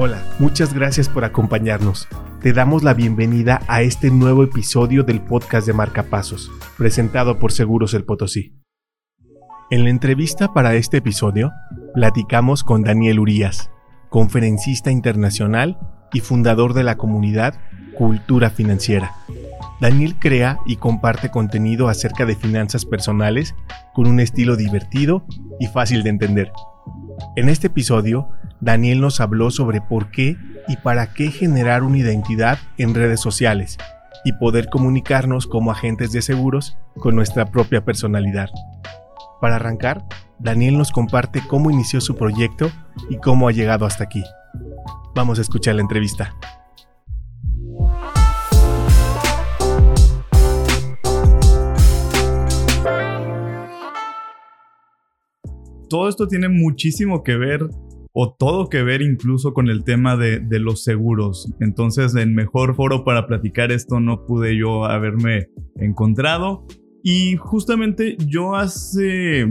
Hola, muchas gracias por acompañarnos. Te damos la bienvenida a este nuevo episodio del podcast de Marcapasos, presentado por Seguros El Potosí. En la entrevista para este episodio, platicamos con Daniel Urías, conferencista internacional y fundador de la comunidad Cultura Financiera. Daniel crea y comparte contenido acerca de finanzas personales con un estilo divertido y fácil de entender. En este episodio, Daniel nos habló sobre por qué y para qué generar una identidad en redes sociales y poder comunicarnos como agentes de seguros con nuestra propia personalidad. Para arrancar, Daniel nos comparte cómo inició su proyecto y cómo ha llegado hasta aquí. Vamos a escuchar la entrevista. Todo esto tiene muchísimo que ver o todo que ver incluso con el tema de, los seguros. Entonces, el mejor foro para platicar esto no pude yo haberme encontrado. Y justamente yo hace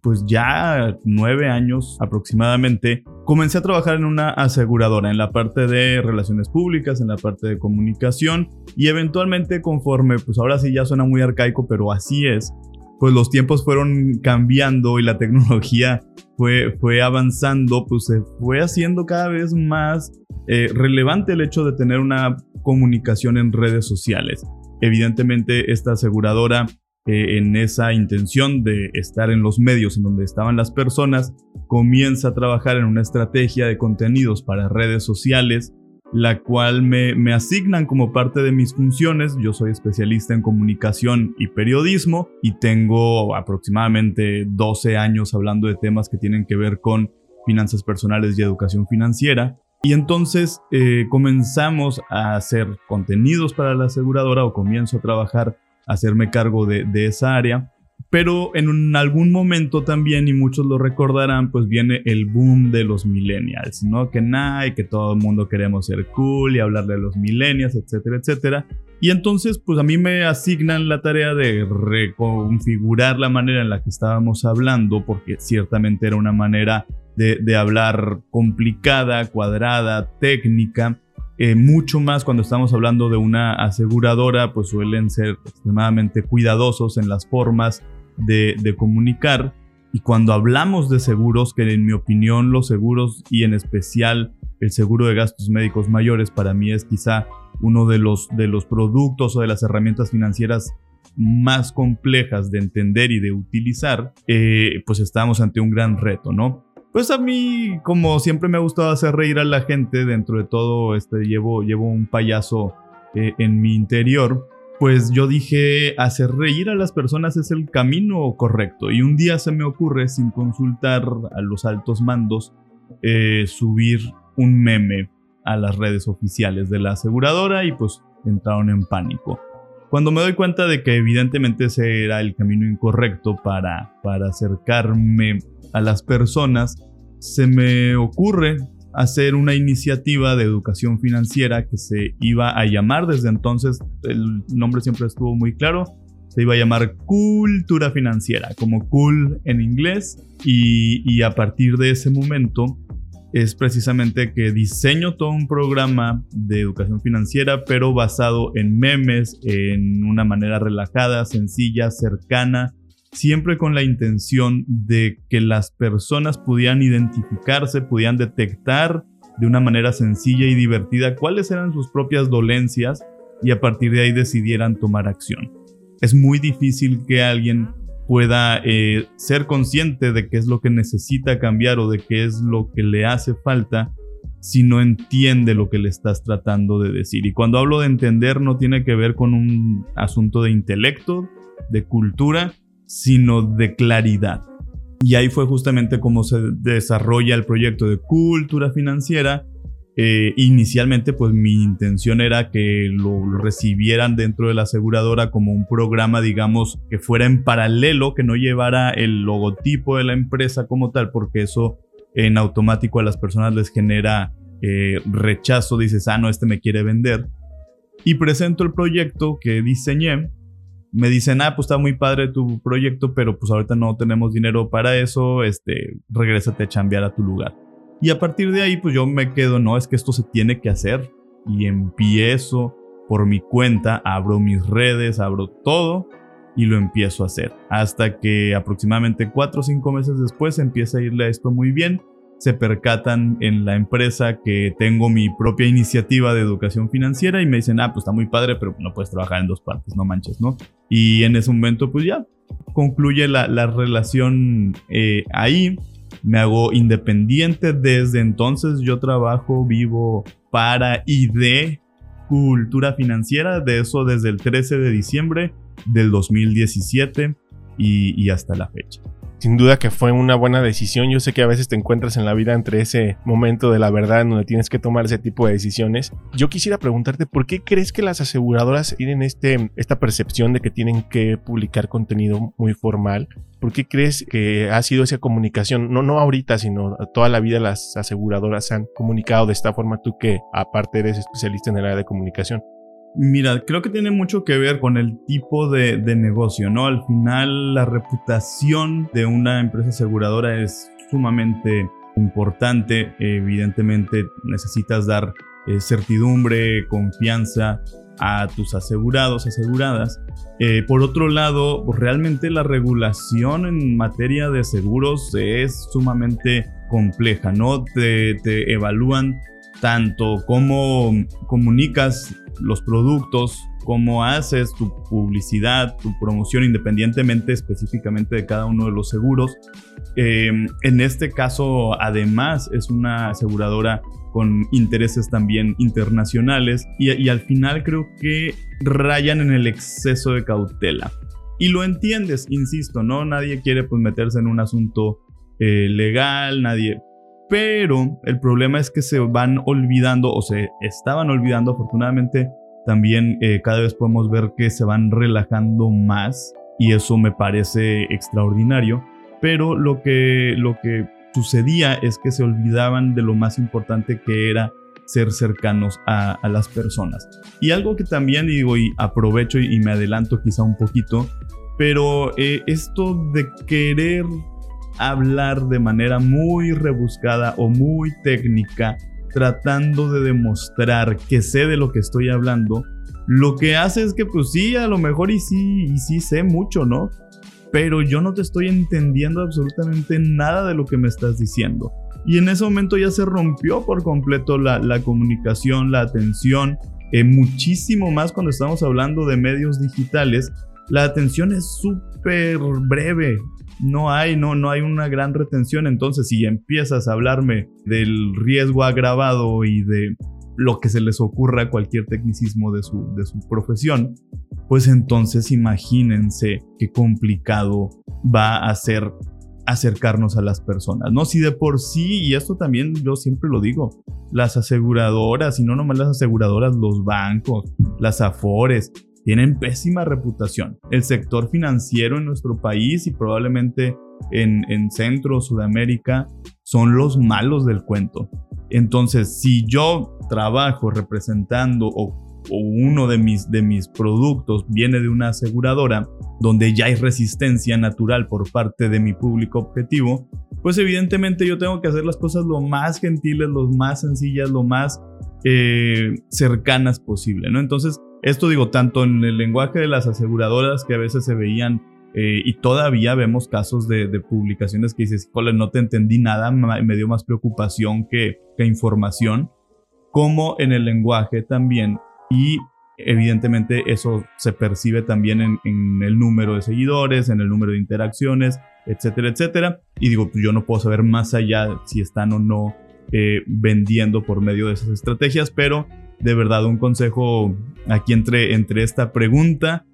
pues ya nueve años aproximadamente comencé a trabajar en una aseguradora en la parte de relaciones públicas, en la parte de comunicación y eventualmente conforme pues ahora sí ya suena muy arcaico pero así es pues los tiempos fueron cambiando y la tecnología fue, fue avanzando, pues se fue haciendo cada vez más eh, relevante el hecho de tener una comunicación en redes sociales. Evidentemente esta aseguradora eh, en esa intención de estar en los medios en donde estaban las personas, comienza a trabajar en una estrategia de contenidos para redes sociales la cual me, asignan como parte de mis funciones. Yo soy especialista en comunicación y periodismo y tengo aproximadamente 12 años hablando de temas que tienen que ver con finanzas personales y educación financiera. Y entonces eh, comenzamos a hacer contenidos para la aseguradora o comienzo a trabajar, a hacerme cargo de esa área pero en algún momento también, y muchos lo recordarán, pues viene el boom de los millennials, ¿no? Que nada, y que todo el mundo queremos ser cool y hablarle a los millennials, etcétera, etcétera. Y entonces, pues a mí me asignan la tarea de reconfigurar la manera en la que estábamos hablando, porque ciertamente era una manera de, hablar complicada, cuadrada, técnica. Eh, mucho más cuando estamos hablando de una aseguradora, pues suelen ser extremadamente cuidadosos en las formas de, comunicar. Y cuando hablamos de seguros, que en mi opinión los seguros y en especial el seguro de gastos médicos mayores para mí es quizá uno de los, de los productos o de las herramientas financieras más complejas de entender y de utilizar, eh, pues estamos ante un gran reto, ¿no? Pues a mí, como siempre me ha gustado hacer reír a la gente, dentro de todo, este, llevo, llevo un payaso eh, en mi interior pues yo dije, hacer reír a las personas es el camino correcto. Y un día se me ocurre, sin consultar a los altos mandos, eh, subir un meme a las redes oficiales de la aseguradora y pues entraron en pánico. Cuando me doy cuenta de que evidentemente ese era el camino incorrecto para, para acercarme a las personas, se me ocurre hacer una iniciativa de educación financiera que se iba a llamar desde entonces, el nombre siempre estuvo muy claro, se iba a llamar Cultura Financiera, como cool en inglés, y, a partir de ese momento es precisamente que diseño todo un programa de educación financiera, pero basado en memes, en una manera relajada, sencilla, cercana, siempre con la intención de que las personas pudieran identificarse, pudieran detectar de una manera sencilla y divertida cuáles eran sus propias dolencias y a partir de ahí decidieran tomar acción. Es muy difícil que alguien pueda eh, ser consciente de qué es lo que necesita cambiar o de qué es lo que le hace falta si no entiende lo que le estás tratando de decir. Y cuando hablo de entender no tiene que ver con un asunto de intelecto, de cultura, sino de claridad. Y ahí fue justamente como se desarrolla el proyecto de cultura financiera. Eh, inicialmente, pues mi intención era que lo, recibieran dentro de la aseguradora como un programa, digamos, que fuera en paralelo, que no llevara el logotipo de la empresa como tal, porque eso en automático a las personas les genera eh, rechazo. Dices, ah, no, este me quiere vender. Y presento el proyecto que diseñé me dicen, ah, pues está muy padre tu proyecto, pero pues ahorita no tenemos dinero para eso, este, regrésate a chambear a tu lugar. Y a partir de ahí, pues yo me quedo, no, es que esto se tiene que hacer. Y empiezo por mi cuenta, abro mis redes, abro todo y lo empiezo a hacer. Hasta que aproximadamente cuatro o cinco meses después empieza a irle a esto muy bien. Se percatan en la empresa que tengo mi propia iniciativa de educación financiera y me dicen, ah, pues está muy padre, pero no puedes trabajar en dos partes, no manches, ¿no? Y en ese momento, pues ya, concluye la, relación eh, ahí me hago independiente desde entonces. Yo trabajo, vivo para y de cultura financiera, de eso desde el 13 de diciembre del 2017 y hasta la fecha sin duda que fue una buena decisión. Yo sé que a veces te encuentras en la vida entre ese momento de la verdad en donde tienes que tomar ese tipo de decisiones. Yo quisiera preguntarte por qué crees que las aseguradoras tienen este, esta percepción de que tienen que publicar contenido muy formal. ¿Por qué crees que ha sido esa comunicación? No, no ahorita, sino toda la vida las aseguradoras han comunicado de esta forma. Tú que aparte eres especialista en el área de comunicación. Mira, creo que tiene mucho que ver con el tipo de, negocio, ¿no? Al final, la reputación de una empresa aseguradora es sumamente importante. Evidentemente, necesitas dar eh, certidumbre, confianza a tus asegurados, aseguradas. Eh, por otro lado, realmente la regulación en materia de seguros es sumamente compleja, ¿no? Te evalúan tanto cómo comunicas los productos, cómo haces tu publicidad, tu promoción independientemente específicamente de cada uno de los seguros. Eh, en este caso, además, es una aseguradora con intereses también internacionales y, al final creo que rayan en el exceso de cautela. Y lo entiendes, insisto, ¿no? Nadie quiere pues meterse en un asunto eh, legal, nadie pero el problema es que se van olvidando o se estaban olvidando, afortunadamente también eh, cada vez podemos ver que se van relajando más y eso me parece extraordinario, pero lo que, lo que sucedía es que se olvidaban de lo más importante que era ser cercanos a, las personas. Y algo que también digo y aprovecho y, me adelanto quizá un poquito, pero eh, esto de querer hablar de manera muy rebuscada o muy técnica, tratando de demostrar que sé de lo que estoy hablando, lo que hace es que pues sí, a lo mejor y sí, y sí sé mucho, ¿no? Pero yo no te estoy entendiendo absolutamente nada de lo que me estás diciendo. Y en ese momento ya se rompió por completo la, comunicación, la atención, eh, muchísimo más cuando estamos hablando de medios digitales. La atención es súper breve, no hay, no, no hay una gran retención. Entonces, si empiezas a hablarme del riesgo agravado y de lo que se les ocurra a cualquier tecnicismo de su, de su profesión, pues entonces imagínense qué complicado va a ser acercarnos a las personas, ¿no? Si de por sí, y esto también yo siempre lo digo, las aseguradoras, y no nomás las aseguradoras, los bancos, las afores, tienen pésima reputación. El sector financiero en nuestro país y probablemente en, Centro, Sudamérica, son los malos del cuento. Entonces, si yo trabajo representando o, uno de mis, de mis productos viene de una aseguradora donde ya hay resistencia natural por parte de mi público objetivo, pues evidentemente yo tengo que hacer las cosas lo más gentiles, lo más sencillas, lo más eh, cercanas posible, ¿no? Entonces, esto digo, tanto en el lenguaje de las aseguradoras que a veces se veían eh, y todavía vemos casos de, publicaciones que dices, no te entendí nada, me dio más preocupación que, información, como en el lenguaje también. Y evidentemente eso se percibe también en, el número de seguidores, en el número de interacciones, etcétera, etcétera. Y digo, pues yo no puedo saber más allá si están o no eh, vendiendo por medio de esas estrategias, pero de verdad un consejo aquí entre, entre esta pregunta.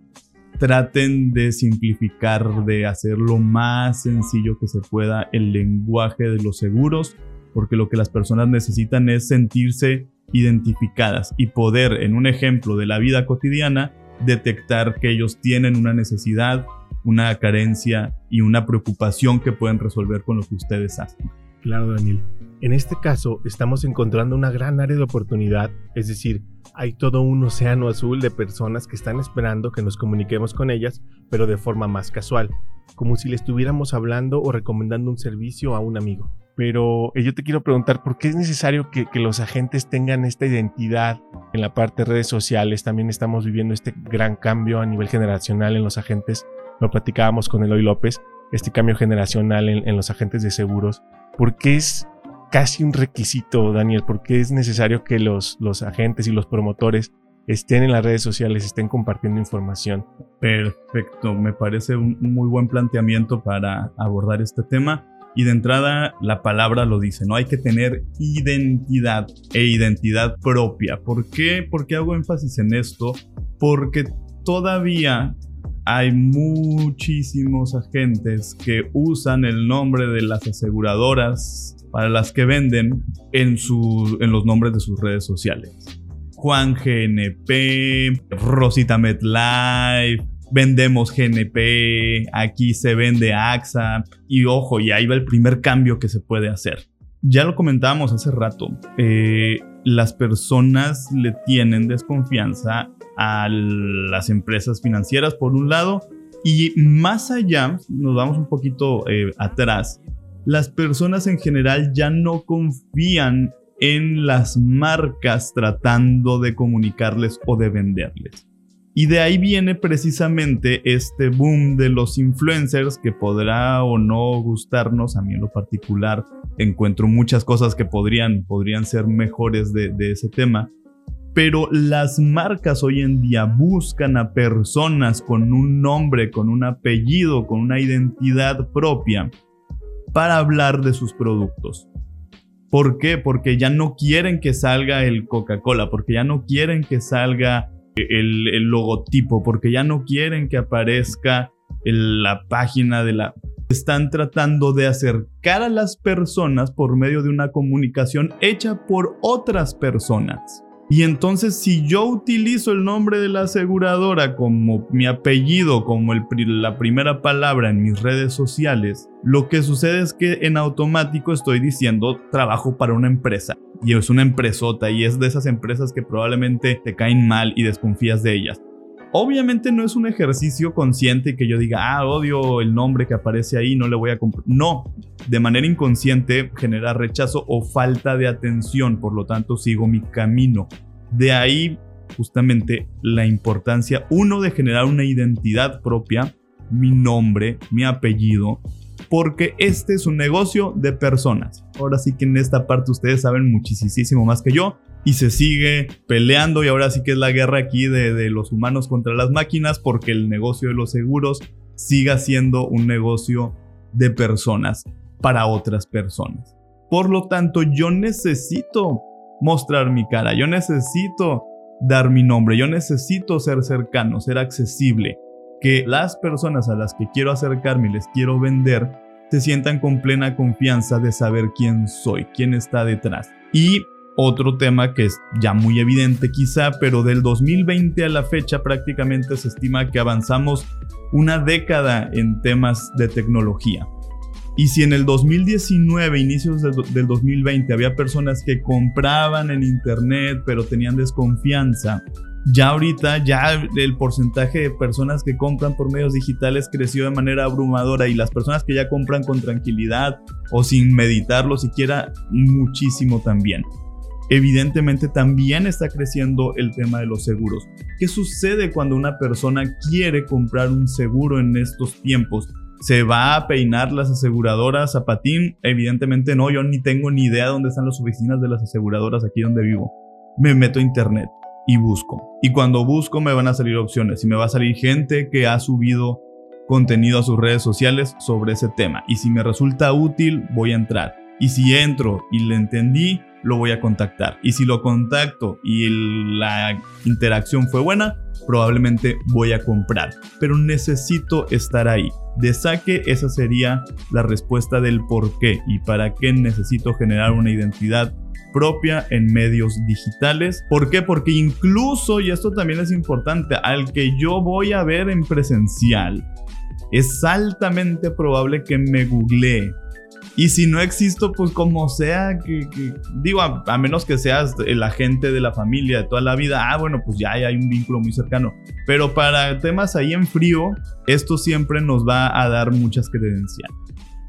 Traten de simplificar, de hacer lo más sencillo que se pueda el lenguaje de los seguros, porque lo que las personas necesitan es sentirse identificadas y poder, en un ejemplo de la vida cotidiana, detectar que ellos tienen una necesidad, una carencia y una preocupación que pueden resolver con lo que ustedes hacen. Claro, Daniel. En este caso, estamos encontrando una gran área de oportunidad, es decir, hay todo un océano azul de personas que están esperando que nos comuniquemos con ellas, pero de forma más casual, como si le estuviéramos hablando o recomendando un servicio a un amigo. pero eh, yo te quiero preguntar, ¿por qué es necesario que, los agentes tengan esta identidad en la parte de redes sociales? También estamos viviendo este gran cambio a nivel generacional en los agentes. Lo platicábamos con Eloy López, este cambio generacional en, los agentes de seguros. ¿Por qué es casi un requisito, Daniel? ¿Por qué es necesario que los, los agentes y los promotores estén en las redes sociales, estén compartiendo información? Perfecto, me parece un muy buen planteamiento para abordar este tema. Y de entrada la palabra lo dice, ¿no? Hay que tener identidad e identidad propia. ¿Por qué? ¿Por qué hago énfasis en esto? Porque todavía hay muchísimos agentes que usan el nombre de las aseguradoras para las que venden en, su, en los nombres de sus redes sociales. Juan GNP, Rosita MetLife, vendemos GNP, aquí se vende AXA y ojo, y ahí va el primer cambio que se puede hacer. Ya lo comentábamos hace rato, eh, las personas le tienen desconfianza a las empresas financieras por un lado y más allá, nos vamos un poquito eh, atrás, las personas en general ya no confían en las marcas tratando de comunicarles o de venderles. Y de ahí viene precisamente este boom de los influencers que podrá o no gustarnos. A mí en lo particular encuentro muchas cosas que podrían, podrían ser mejores de, de ese tema. Pero las marcas hoy en día buscan a personas con un nombre, con un apellido, con una identidad propia para hablar de sus productos. ¿Por qué? Porque ya no quieren que salga el Coca-Cola, porque ya no quieren que salga el, logotipo, porque ya no quieren que aparezca la página de la... Están tratando de acercar a las personas por medio de una comunicación hecha por otras personas. Y entonces si yo utilizo el nombre de la aseguradora como mi apellido, como la primera palabra en mis redes sociales, lo que sucede es que en automático estoy diciendo trabajo para una empresa. Y es una empresota y es de esas empresas que probablemente te caen mal y desconfías de ellas. Obviamente no es un ejercicio consciente que yo diga, ah, odio el nombre que aparece ahí, no le voy a comprar. No, de manera inconsciente genera rechazo o falta de atención, por lo tanto sigo mi camino. De ahí justamente la importancia, uno, de generar una identidad propia, mi nombre, mi apellido, porque este es un negocio de personas. Ahora sí que en esta parte ustedes saben muchísimo más que yo y se sigue peleando y ahora sí que es la guerra aquí de, los humanos contra las máquinas porque el negocio de los seguros siga siendo un negocio de personas para otras personas. Por lo tanto, yo necesito mostrar mi cara, yo necesito dar mi nombre, yo necesito ser cercano, ser accesible, que las personas a las que quiero acercarme y les quiero vender se sientan con plena confianza de saber quién soy, quién está detrás. Y otro tema que es ya muy evidente quizá, pero del 2020 a la fecha prácticamente se estima que avanzamos una década en temas de tecnología. Y si en el 2019, inicios del 2020, había personas que compraban en Internet pero tenían desconfianza, ya ahorita ya el porcentaje de personas que compran por medios digitales creció de manera abrumadora y las personas que ya compran con tranquilidad o sin meditarlo siquiera muchísimo también. Evidentemente también está creciendo el tema de los seguros. ¿Qué sucede cuando una persona quiere comprar un seguro en estos tiempos? ¿Se va a peinar las aseguradoras a patín? Evidentemente no, yo ni tengo ni idea dónde están las oficinas de las aseguradoras aquí donde vivo. Me meto a internet y busco. Y cuando busco me van a salir opciones y me va a salir gente que ha subido contenido a sus redes sociales sobre ese tema. Y si me resulta útil, voy a entrar. Y si entro y le entendí, lo voy a contactar. Y si lo contacto y la interacción fue buena, probablemente voy a comprar. Pero necesito estar ahí. De saque, esa sería la respuesta del por qué y para qué necesito generar una identidad propia en medios digitales. ¿Por qué? Porque incluso, y esto también es importante, al que yo voy a ver en presencial, es altamente probable que me googlee y si no existo, pues como sea, que, digo, a, menos que seas el agente de la familia de toda la vida, ah, bueno, pues ya hay un vínculo muy cercano. Pero para temas ahí en frío, esto siempre nos va a dar muchas credenciales.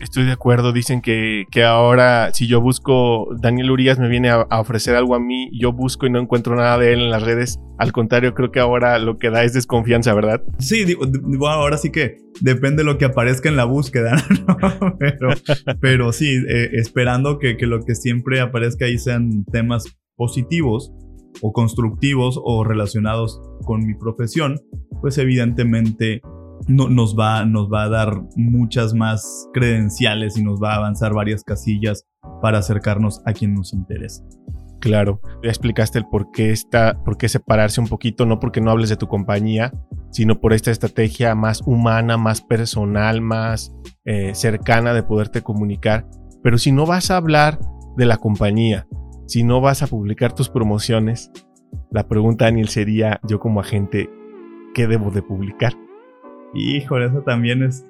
Estoy de acuerdo, dicen que, que ahora si yo busco, Daniel Urias me viene a, ofrecer algo a mí, yo busco y no encuentro nada de él en las redes, al contrario, creo que ahora lo que da es desconfianza, ¿verdad? Sí, digo, ahora sí que depende de lo que aparezca en la búsqueda, pero sí, eh, esperando que, que lo que siempre aparezca ahí sean temas positivos o constructivos o relacionados con mi profesión, pues evidentemente no, nos, va, nos va a dar muchas más credenciales y nos va a avanzar varias casillas para acercarnos a quien nos interesa. Claro, ya explicaste el por qué, está, por qué separarse un poquito, no porque no hables de tu compañía, sino por esta estrategia más humana, más personal, más eh, cercana de poderte comunicar. Pero si no vas a hablar de la compañía, si no vas a publicar tus promociones, la pregunta, Daniel, sería yo como agente, ¿qué debo de publicar? Híjole, eso también es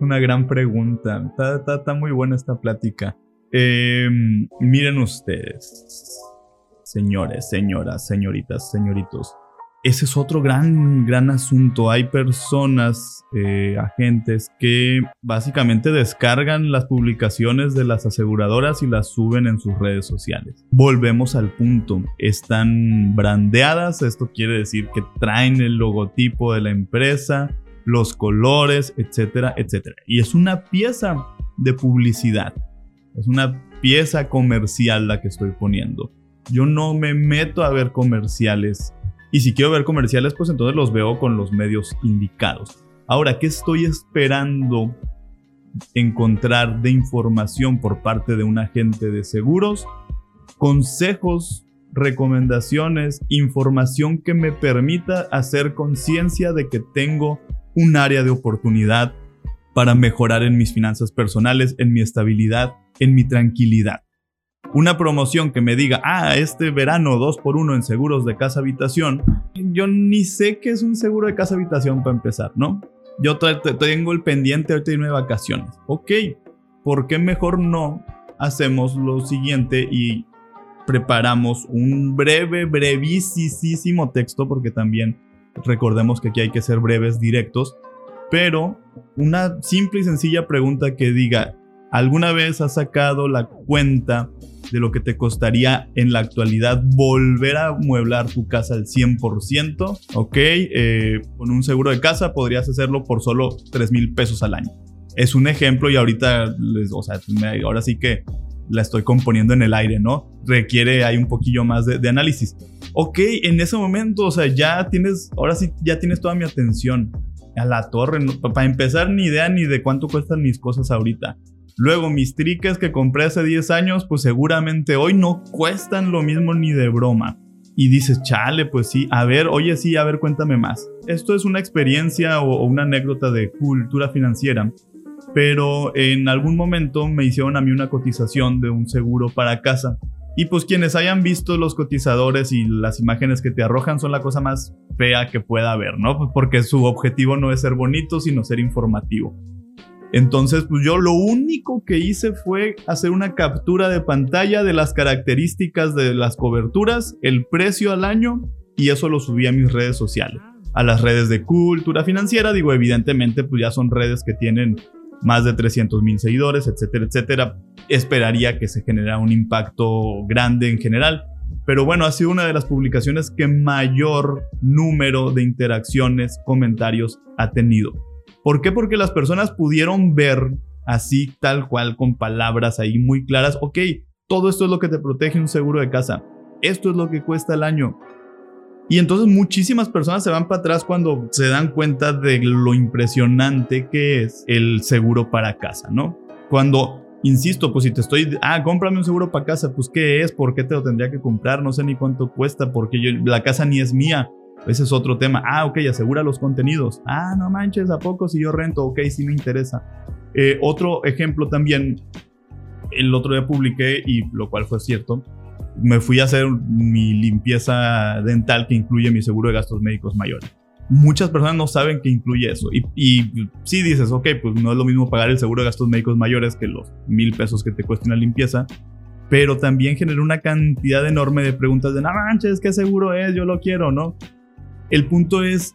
una gran pregunta. Está, muy buena esta plática. Em, miren ustedes, señores, señoras, señoritas, señoritos. Ese es otro gran, gran asunto. Hay personas, eh, agentes, que básicamente descargan las publicaciones de las aseguradoras y las suben en sus redes sociales. Volvemos al punto. Están brandeadas, esto quiere decir que traen el logotipo de la empresa, los colores, etcétera, etcétera. Y es una pieza de publicidad, es una pieza comercial la que estoy poniendo. Yo no me meto a ver comerciales y si quiero ver comerciales, pues entonces los veo con los medios indicados. Ahora, ¿qué estoy esperando encontrar de información por parte de un agente de seguros? Consejos, recomendaciones, información que me permita hacer conciencia de que tengo un área de oportunidad para mejorar en mis finanzas personales, en mi estabilidad, en mi tranquilidad. Una promoción que me diga, ah, este verano 2 por 1 en seguros de casa habitación, yo ni sé qué es un seguro de casa habitación para empezar, ¿no? Yo tengo el pendiente ahorita de irme de vacaciones. Ok, ¿por qué mejor no hacemos lo siguiente y preparamos un breve, brevísimo texto, porque también Recordemos que aquí hay que ser breves, directos, pero una simple y sencilla pregunta que diga, ¿alguna vez has sacado la cuenta de lo que te costaría en la actualidad volver a mueblar tu casa al 100%? Ok, eh, con un seguro de casa podrías hacerlo por solo 3 mil pesos al año. Es un ejemplo y ahorita, les, o sea, ahora sí que la estoy componiendo en el aire, ¿no? Requiere hay un poquillo más de, análisis. Ok, en ese momento, o sea, ya tienes, ahora sí, ya tienes toda mi atención a la torre. Para empezar, ni idea ni de cuánto cuestan mis cosas ahorita. Luego, mis triques que compré hace 10 años, pues seguramente hoy no cuestan lo mismo ni de broma. Y dices, chale, pues sí, a ver, oye, sí, a ver, cuéntame más. Esto es una experiencia o una anécdota de cultura financiera pero en algún momento me hicieron a mí una cotización de un seguro para casa. Y pues quienes hayan visto los cotizadores y las imágenes que te arrojan son la cosa más fea que pueda haber, ¿no? Pues porque su objetivo no es ser bonito, sino ser informativo. Entonces, pues yo lo único que hice fue hacer una captura de pantalla de las características de las coberturas, el precio al año, y eso lo subí a mis redes sociales. A las redes de cultura financiera, digo, evidentemente, pues ya son redes que tienen más de 300 mil seguidores, etcétera, etcétera. Esperaría que se generara un impacto grande en general. Pero bueno, ha sido una de las publicaciones que mayor número de interacciones, comentarios ha tenido. ¿Por qué? Porque las personas pudieron ver así, tal cual, con palabras ahí muy claras, ok, todo esto es lo que te protege un seguro de casa, esto es lo que cuesta el año, y entonces muchísimas personas se van para atrás cuando se dan cuenta de lo impresionante que es el seguro para casa, ¿no? Cuando, insisto, pues si te estoy, ah, cómprame un seguro para casa, pues ¿qué es? ¿Por qué te lo tendría que comprar? No sé ni cuánto cuesta, porque yo, la casa ni es mía. Ese es otro tema. Ah, ok, asegura los contenidos. Ah, no manches, ¿a poco si yo rento? Ok, sí me interesa. Eh, otro ejemplo también, el otro día publiqué, y lo cual fue cierto, me fui a hacer mi limpieza dental que incluye mi seguro de gastos médicos mayores. Muchas personas no saben que incluye eso. Y, y sí dices, ok, pues no es lo mismo pagar el seguro de gastos médicos mayores que los mil pesos que te cuesta una limpieza. Pero también genera una cantidad enorme de preguntas de, no manches, ¿qué seguro es? Yo lo quiero, ¿no? El punto es,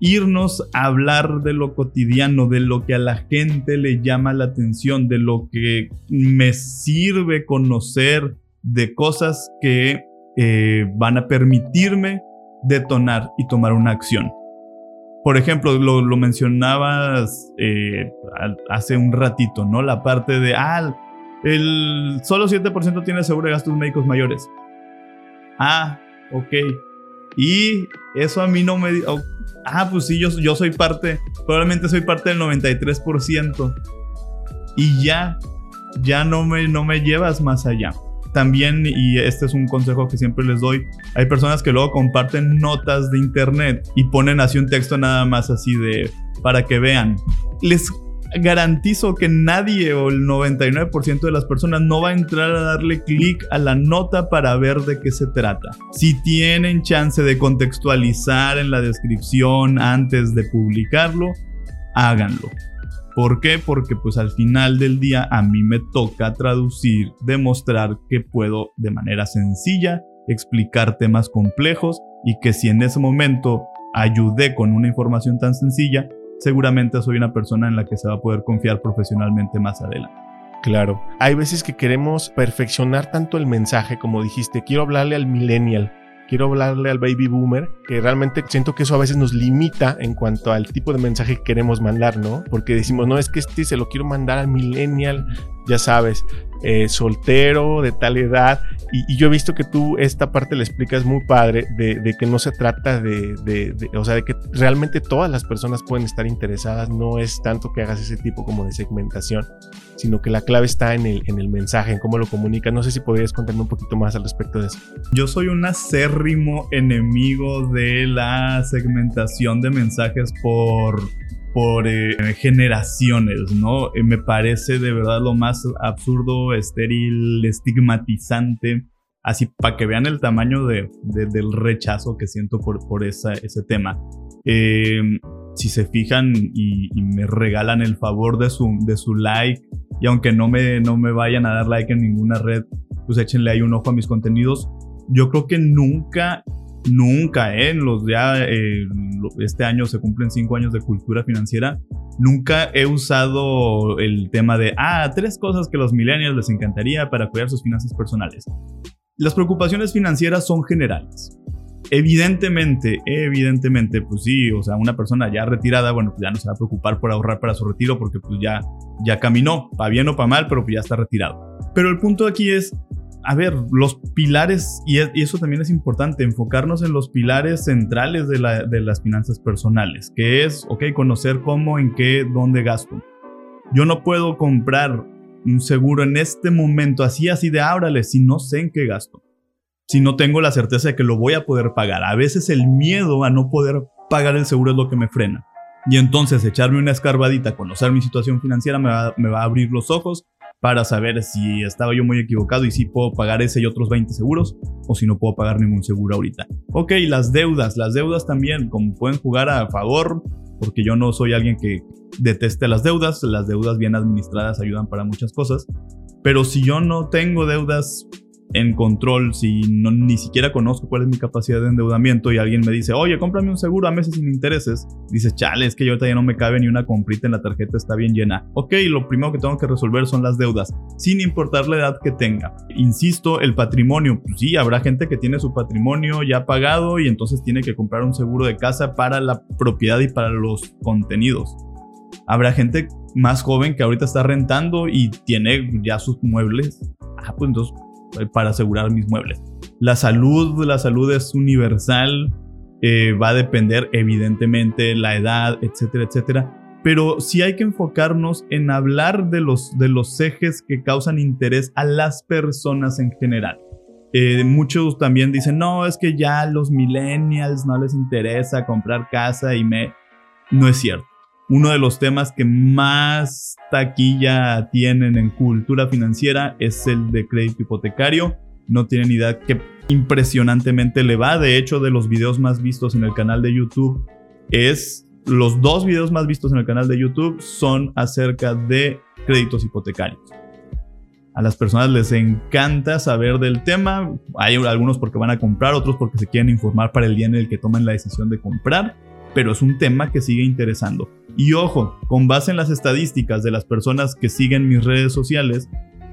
irnos a hablar de lo cotidiano, de lo que a la gente le llama la atención, de lo que me sirve conocer, de cosas que eh, van a permitirme detonar y tomar una acción. Por ejemplo, lo, mencionabas eh, hace un ratito, ¿no? La parte de, ah, el solo 7% tiene seguro de gastos médicos mayores. Ah, ok. Y eso a mí no me... ah, pues sí, yo, yo soy parte, probablemente soy parte del 93%. Y ya, ya no me, no me llevas más allá. También, y este es un consejo que siempre les doy, hay personas que luego comparten notas de internet y ponen así un texto nada más así de para que vean. Les garantizo que nadie o el 99% de las personas no va a entrar a darle clic a la nota para ver de qué se trata. Si tienen chance de contextualizar en la descripción antes de publicarlo, háganlo. ¿Por qué? Porque pues al final del día a mí me toca traducir, demostrar que puedo de manera sencilla explicar temas complejos y que si en ese momento ayudé con una información tan sencilla, seguramente soy una persona en la que se va a poder confiar profesionalmente más adelante. Claro, hay veces que queremos perfeccionar tanto el mensaje como dijiste, quiero hablarle al millennial, quiero hablarle al baby boomer, que realmente siento que eso a veces nos limita en cuanto al tipo de mensaje que queremos mandar, ¿no? Porque decimos, no, es que este se lo quiero mandar al millennial, ya sabes, eh, soltero, de tal edad. Y, yo he visto que tú esta parte le explicas muy padre de, que no se trata de, de, o sea, de que realmente todas las personas pueden estar interesadas. No es tanto que hagas ese tipo como de segmentación, sino que la clave está en el, en el mensaje, en cómo lo comunicas. No sé si podrías contarme un poquito más al respecto de eso. Yo soy un acérrimo enemigo de la segmentación de mensajes por por eh, generaciones, ¿no? Eh, me parece de verdad lo más absurdo, estéril, estigmatizante, así para que vean el tamaño de, del rechazo que siento por, por esa, ese tema. Em, si se fijan y, me regalan el favor de su, de su like, y aunque no me, no me vayan a dar like en ninguna red, pues échenle ahí un ojo a mis contenidos. Yo creo que nunca nunca, ¿eh? los ya, eh, este año se cumplen cinco años de cultura financiera, nunca he usado el tema de, ah, tres cosas que los millennials les encantaría para cuidar sus finanzas personales. Las preocupaciones financieras son generales. Evidentemente, evidentemente, pues sí, o sea, una persona ya retirada, bueno, pues ya no se va a preocupar por ahorrar para su retiro porque pues ya, ya caminó, para bien o para mal, pero pues ya está retirado. Pero el punto aquí es, a ver, los pilares, y, eso también es importante, enfocarnos en los pilares centrales de, las finanzas personales, que es, ok, conocer cómo, en qué, dónde gasto. Yo no puedo comprar un seguro en este momento, así, así de ábrale, si no sé en qué gasto. Si no tengo la certeza de que lo voy a poder pagar. A veces el miedo a no poder pagar el seguro es lo que me frena. Y entonces echarme una escarbadita, conocer mi situación financiera me me va a abrir los ojos para saber si estaba yo muy equivocado y si puedo pagar ese y otros 20 seguros o si no puedo pagar ningún seguro ahorita. Ok, las deudas, las deudas también, como pueden jugar a favor, porque yo no soy alguien que deteste las deudas, las deudas bien administradas ayudan para muchas cosas, pero si yo no tengo deudas en control, si no, ni siquiera conozco cuál es mi capacidad de endeudamiento y alguien me dice, oye, cómprame un seguro a meses sin intereses, dices, chale, es que yo ahorita ya no me cabe ni una comprita en la tarjeta, está bien llena. Ok, lo primero que tengo que resolver son las deudas, sin importar la edad que tenga. Insisto, el patrimonio, pues sí, habrá gente que tiene su patrimonio ya pagado y entonces tiene que comprar un seguro de casa para la propiedad y para los contenidos. Habrá gente más joven que ahorita está rentando y tiene ya sus muebles. Ah, pues entonces para asegurar mis muebles. La salud, la salud es universal, eh, va a depender evidentemente la edad, etcétera, etcétera. Pero sí hay que enfocarnos en hablar de los, de los ejes que causan interés a las personas en general. Eh, muchos también dicen, no, es que ya los millennials no les interesa comprar casa y me... No es cierto uno de los temas que más taquilla tienen en cultura financiera es el de crédito hipotecario. No tienen idea qué impresionantemente le va. De hecho, de los videos más vistos en el canal de YouTube, es los dos videos más vistos en el canal de YouTube son acerca de créditos hipotecarios. A las personas les encanta saber del tema. Hay algunos porque van a comprar, otros porque se quieren informar para el día en el que tomen la decisión de comprar pero es un tema que sigue interesando. Y ojo, con base en las estadísticas de las personas que siguen mis redes sociales,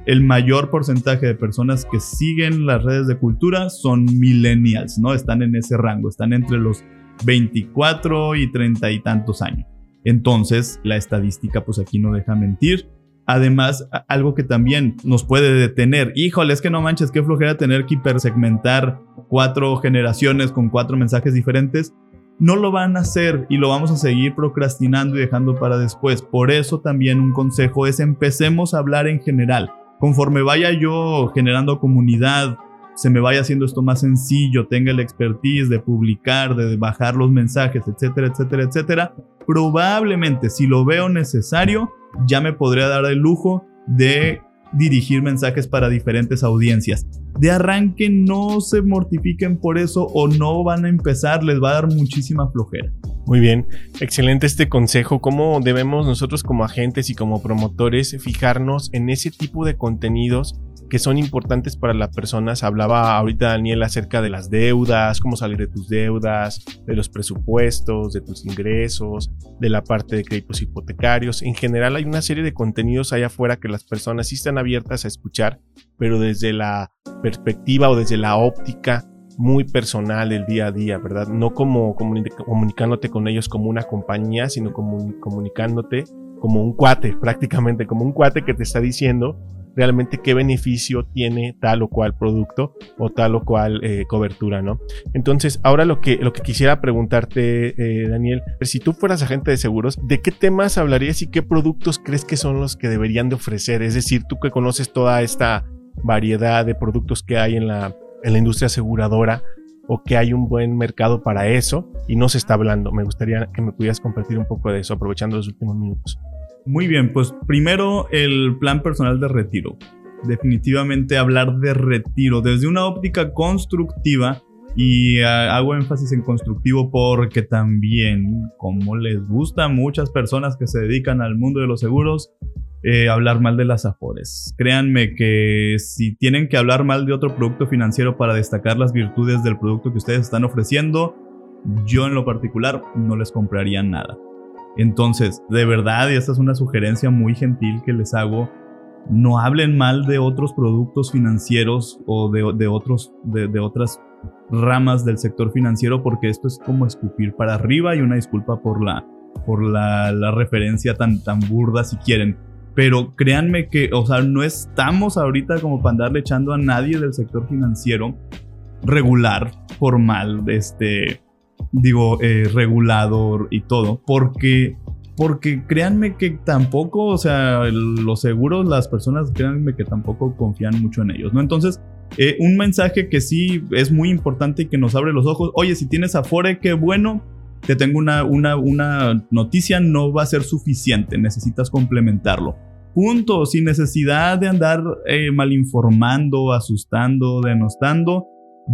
el mayor porcentaje de personas que siguen las redes de cultura son millennials, ¿no? Están en ese rango, están entre los 24 y 30 y tantos años. Entonces, la estadística pues aquí no deja mentir. Además, algo que también nos puede detener, híjole, es que no manches, qué flojera tener que hipersegmentar cuatro generaciones con cuatro mensajes diferentes. No lo van a hacer y lo vamos a seguir procrastinando y dejando para después. Por eso también un consejo es empecemos a hablar en general. Conforme vaya yo generando comunidad, se me vaya haciendo esto más sencillo, tenga el expertise de publicar, de bajar los mensajes, etcétera, etcétera, etcétera, probablemente si lo veo necesario, ya me podría dar el lujo de dirigir mensajes para diferentes audiencias. De arranque no se mortifiquen por eso o no van a empezar, les va a dar muchísima flojera. Muy bien, excelente este consejo. ¿Cómo debemos nosotros como agentes y como promotores fijarnos en ese tipo de contenidos que son importantes para las personas. Hablaba ahorita Daniel acerca de las deudas, cómo salir de tus deudas, de los presupuestos, de tus ingresos, de la parte de créditos hipotecarios. En general hay una serie de contenidos allá afuera que las personas sí están abiertas a escuchar, pero desde la perspectiva o desde la óptica muy personal del día a día, ¿verdad? No como comunicándote con ellos como una compañía, sino comunicándote como un cuate, prácticamente como un cuate que te está diciendo realmente qué beneficio tiene tal o cual producto o tal o cual eh, cobertura, ¿no? Entonces, ahora lo que, lo que quisiera preguntarte, eh, Daniel, si tú fueras agente de seguros, ¿de qué temas hablarías y qué productos crees que son los que deberían de ofrecer? Es decir, tú que conoces toda esta variedad de productos que hay en la, en la industria aseguradora, o que hay un buen mercado para eso y no se está hablando. Me gustaría que me pudieras compartir un poco de eso, aprovechando los últimos minutos. Muy bien, pues primero el plan personal de retiro. Definitivamente hablar de retiro desde una óptica constructiva y ah, hago énfasis en constructivo porque también, como les gusta a muchas personas que se dedican al mundo de los seguros, eh, hablar mal de las afores. Créanme que si tienen que hablar mal de otro producto financiero para destacar las virtudes del producto que ustedes están ofreciendo, yo en lo particular no les compraría nada. Entonces, de verdad, y esta es una sugerencia muy gentil que les hago, no hablen mal de otros productos financieros o de, otros, de, otras ramas del sector financiero porque esto es como escupir para arriba y una disculpa por la, por la, referencia tan, tan burda si quieren. Pero créanme que, o sea, no estamos ahorita como para andarle echando a nadie del sector financiero regular, formal, este, digo, eh, regulador y todo, porque, porque créanme que tampoco, o sea, los seguros, las personas, créanme que tampoco confían mucho en ellos, ¿no? Entonces, eh, un mensaje que sí es muy importante y que nos abre los ojos, oye, si tienes Afore, qué bueno, te tengo una, una, una noticia, no va a ser suficiente, necesitas complementarlo. Punto, sin necesidad de andar eh, malinformando, asustando, denostando.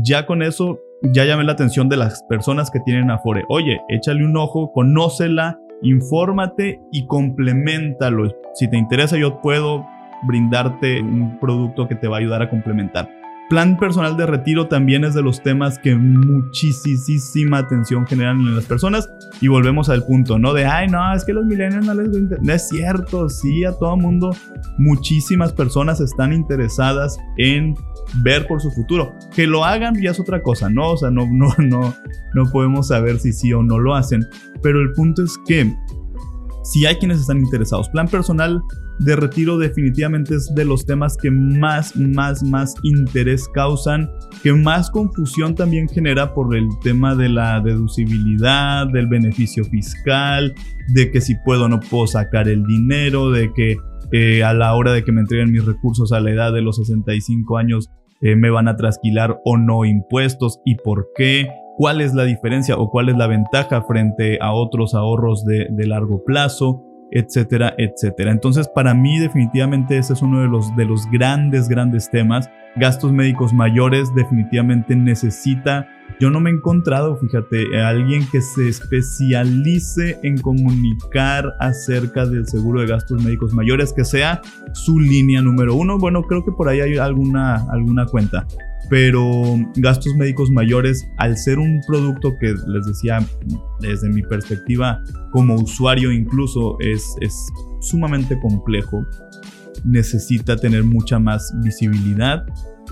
Ya con eso ya llamé la atención de las personas que tienen Afore. Oye, échale un ojo, conócela, infórmate y complementalo. Si te interesa, yo puedo brindarte un producto que te va a ayudar a complementar. Plan personal de retiro también es de los temas que muchísima atención generan en las personas. Y volvemos al punto, ¿no? De, ay, no, es que los millennials no les No es cierto, sí, a todo mundo. Muchísimas personas están interesadas en ver por su futuro. Que lo hagan ya es otra cosa, ¿no? O sea, no, no, no, no podemos saber si sí o no lo hacen. Pero el punto es que si hay quienes están interesados, plan personal de retiro definitivamente es de los temas que más, más, más interés causan, que más confusión también genera por el tema de la deducibilidad, del beneficio fiscal, de que si puedo o no puedo sacar el dinero, de que eh, a la hora de que me entreguen mis recursos a la edad de los 65 años eh, me van a trasquilar o no impuestos y por qué, cuál es la diferencia o cuál es la ventaja frente a otros ahorros de, de largo plazo etcétera, etcétera. Entonces, para mí definitivamente ese es uno de los, de los grandes, grandes temas. Gastos médicos mayores definitivamente necesita. Yo no me he encontrado, fíjate, alguien que se especialice en comunicar acerca del seguro de gastos médicos mayores, que sea su línea número uno. Bueno, creo que por ahí hay alguna, alguna cuenta. pero gastos médicos mayores, al ser un producto que les decía desde mi perspectiva como usuario incluso es, es sumamente complejo, necesita tener mucha más visibilidad.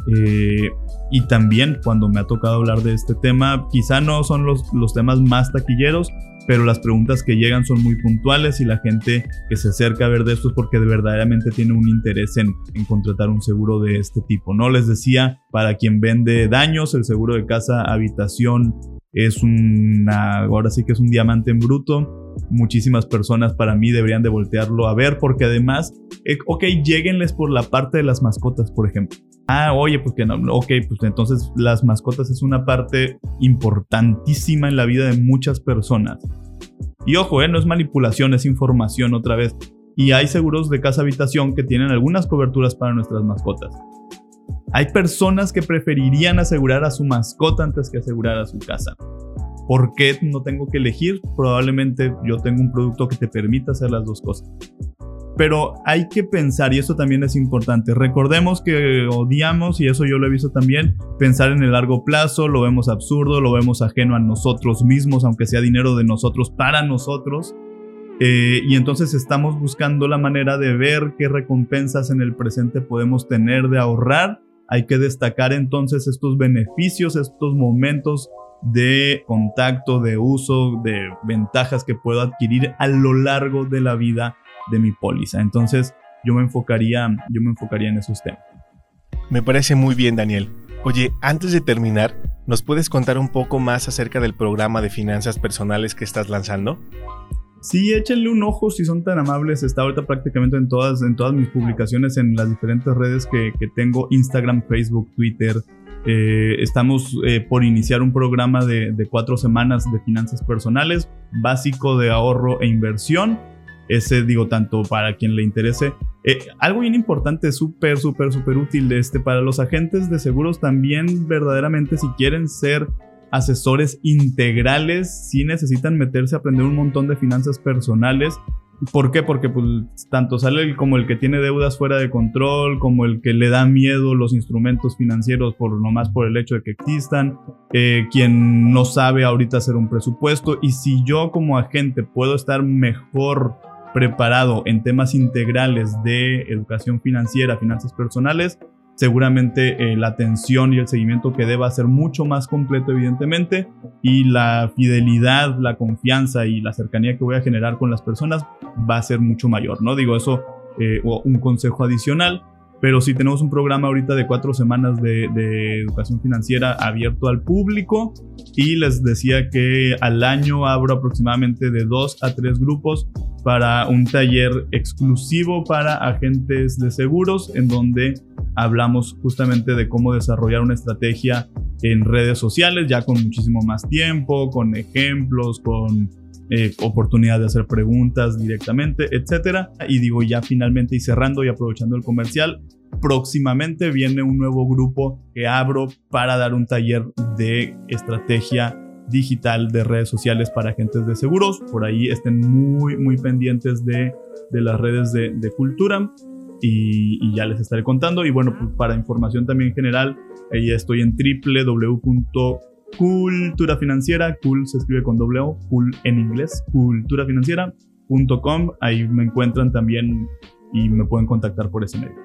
Eh, y también cuando me ha tocado hablar de este tema, quizá no son los, los temas más taquilleros, pero las preguntas que llegan son muy puntuales y la gente que se acerca a ver de esto es porque verdaderamente tiene un interés en, en, contratar un seguro de este tipo. No les decía, para quien vende daños, el seguro de casa habitación es una, ahora sí que es un diamante en bruto. Muchísimas personas para mí deberían de voltearlo a ver porque además, eh, ok, lleguenles por la parte de las mascotas, por ejemplo. Ah, oye, pues que no, ok, pues entonces las mascotas es una parte importantísima en la vida de muchas personas. Y ojo, eh, no es manipulación, es información otra vez. Y hay seguros de casa habitación que tienen algunas coberturas para nuestras mascotas. Hay personas que preferirían asegurar a su mascota antes que asegurar a su casa. ¿Por qué no tengo que elegir? Probablemente yo tengo un producto que te permita hacer las dos cosas. Pero hay que pensar, y eso también es importante, recordemos que odiamos, y eso yo lo he visto también, pensar en el largo plazo, lo vemos absurdo, lo vemos ajeno a nosotros mismos, aunque sea dinero de nosotros para nosotros. Eh, y entonces estamos buscando la manera de ver qué recompensas en el presente podemos tener de ahorrar. Hay que destacar entonces estos beneficios, estos momentos de contacto, de uso, de ventajas que puedo adquirir a lo largo de la vida de mi póliza. Entonces, yo me enfocaría, yo me enfocaría en esos temas. Me parece muy bien, Daniel. Oye, antes de terminar, ¿nos puedes contar un poco más acerca del programa de finanzas personales que estás lanzando? Sí, échenle un ojo si son tan amables. Está ahorita prácticamente en todas, en todas mis publicaciones en las diferentes redes que, tengo, Instagram, Facebook, Twitter. Eh, estamos eh, por iniciar un programa de, de cuatro semanas de finanzas personales, básico de ahorro e inversión ese digo tanto para quien le interese. Eh, algo bien importante, súper, súper, súper útil este para los agentes de seguros también verdaderamente si quieren ser asesores integrales, sí necesitan meterse a aprender un montón de finanzas personales. ¿Por qué? Porque pues, tanto sale como el que tiene deudas fuera de control, como el que le da miedo los instrumentos financieros por nomás por el hecho de que existan, eh, quien no sabe ahorita hacer un presupuesto. Y si yo como agente puedo estar mejor preparado en temas integrales de educación financiera, finanzas personales, seguramente eh, la atención y el seguimiento que deba ser mucho más completo, evidentemente, y la fidelidad, la confianza y la cercanía que voy a generar con las personas va a ser mucho mayor, ¿no? Digo eso, eh, un consejo adicional. Pero si tenemos un programa ahorita de cuatro semanas de, educación financiera abierto al público y les decía que al año abro aproximadamente de dos a tres grupos para un taller exclusivo para agentes de seguros en donde hablamos justamente de cómo desarrollar una estrategia en redes sociales ya con muchísimo más tiempo, con ejemplos, con eh, oportunidad de hacer preguntas directamente, etcétera. Y digo, ya finalmente y cerrando y aprovechando el comercial, próximamente viene un nuevo grupo que abro para dar un taller de estrategia digital de redes sociales para agentes de seguros. Por ahí estén muy, muy pendientes de, de las redes de, de cultura. Y, ya les estaré contando. Y bueno, pues para información también general, ahí estoy en www Cultura Financiera, cool se escribe con O, cool en inglés, culturafinanciera.com. Ahí me encuentran también y me pueden contactar por ese medio.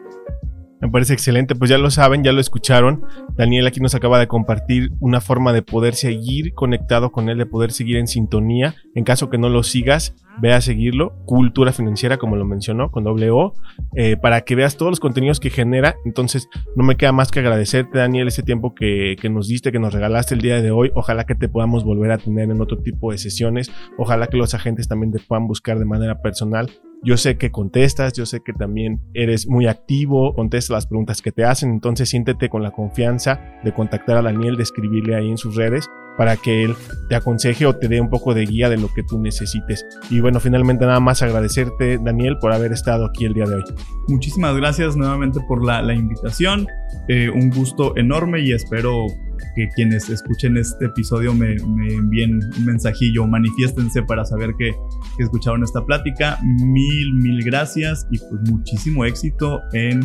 Me parece excelente, pues ya lo saben, ya lo escucharon. Daniel aquí nos acaba de compartir una forma de poder seguir conectado con él, de poder seguir en sintonía. En caso que no lo sigas, ve a seguirlo, Cultura Financiera, como lo mencionó, con doble O, eh, para que veas todos los contenidos que genera. Entonces, no me queda más que agradecerte, Daniel, ese tiempo que, que nos diste, que nos regalaste el día de hoy. Ojalá que te podamos volver a tener en otro tipo de sesiones. Ojalá que los agentes también te puedan buscar de manera personal yo sé que contestas, yo sé que también eres muy activo, contestas las preguntas que te hacen, entonces siéntete con la confianza de contactar a Daniel, de escribirle ahí en sus redes para que él te aconseje o te dé un poco de guía de lo que tú necesites. Y bueno, finalmente nada más agradecerte, Daniel, por haber estado aquí el día de hoy. Muchísimas gracias nuevamente por la, invitación. Eh, un gusto enorme y espero que quienes escuchen este episodio me, envíen un mensajillo, manifiéstense para saber que, escucharon esta plática. Mil, mil gracias y pues muchísimo éxito en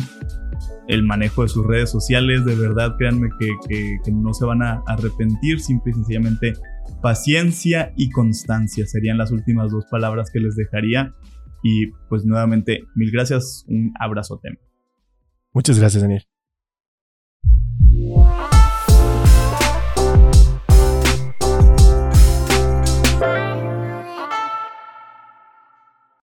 el manejo de sus redes sociales. De verdad, créanme que, no se van a arrepentir, simple y sencillamente paciencia y constancia serían las últimas dos palabras que les dejaría. Y pues nuevamente, mil gracias, un abrazo. Muchas gracias, Daniel.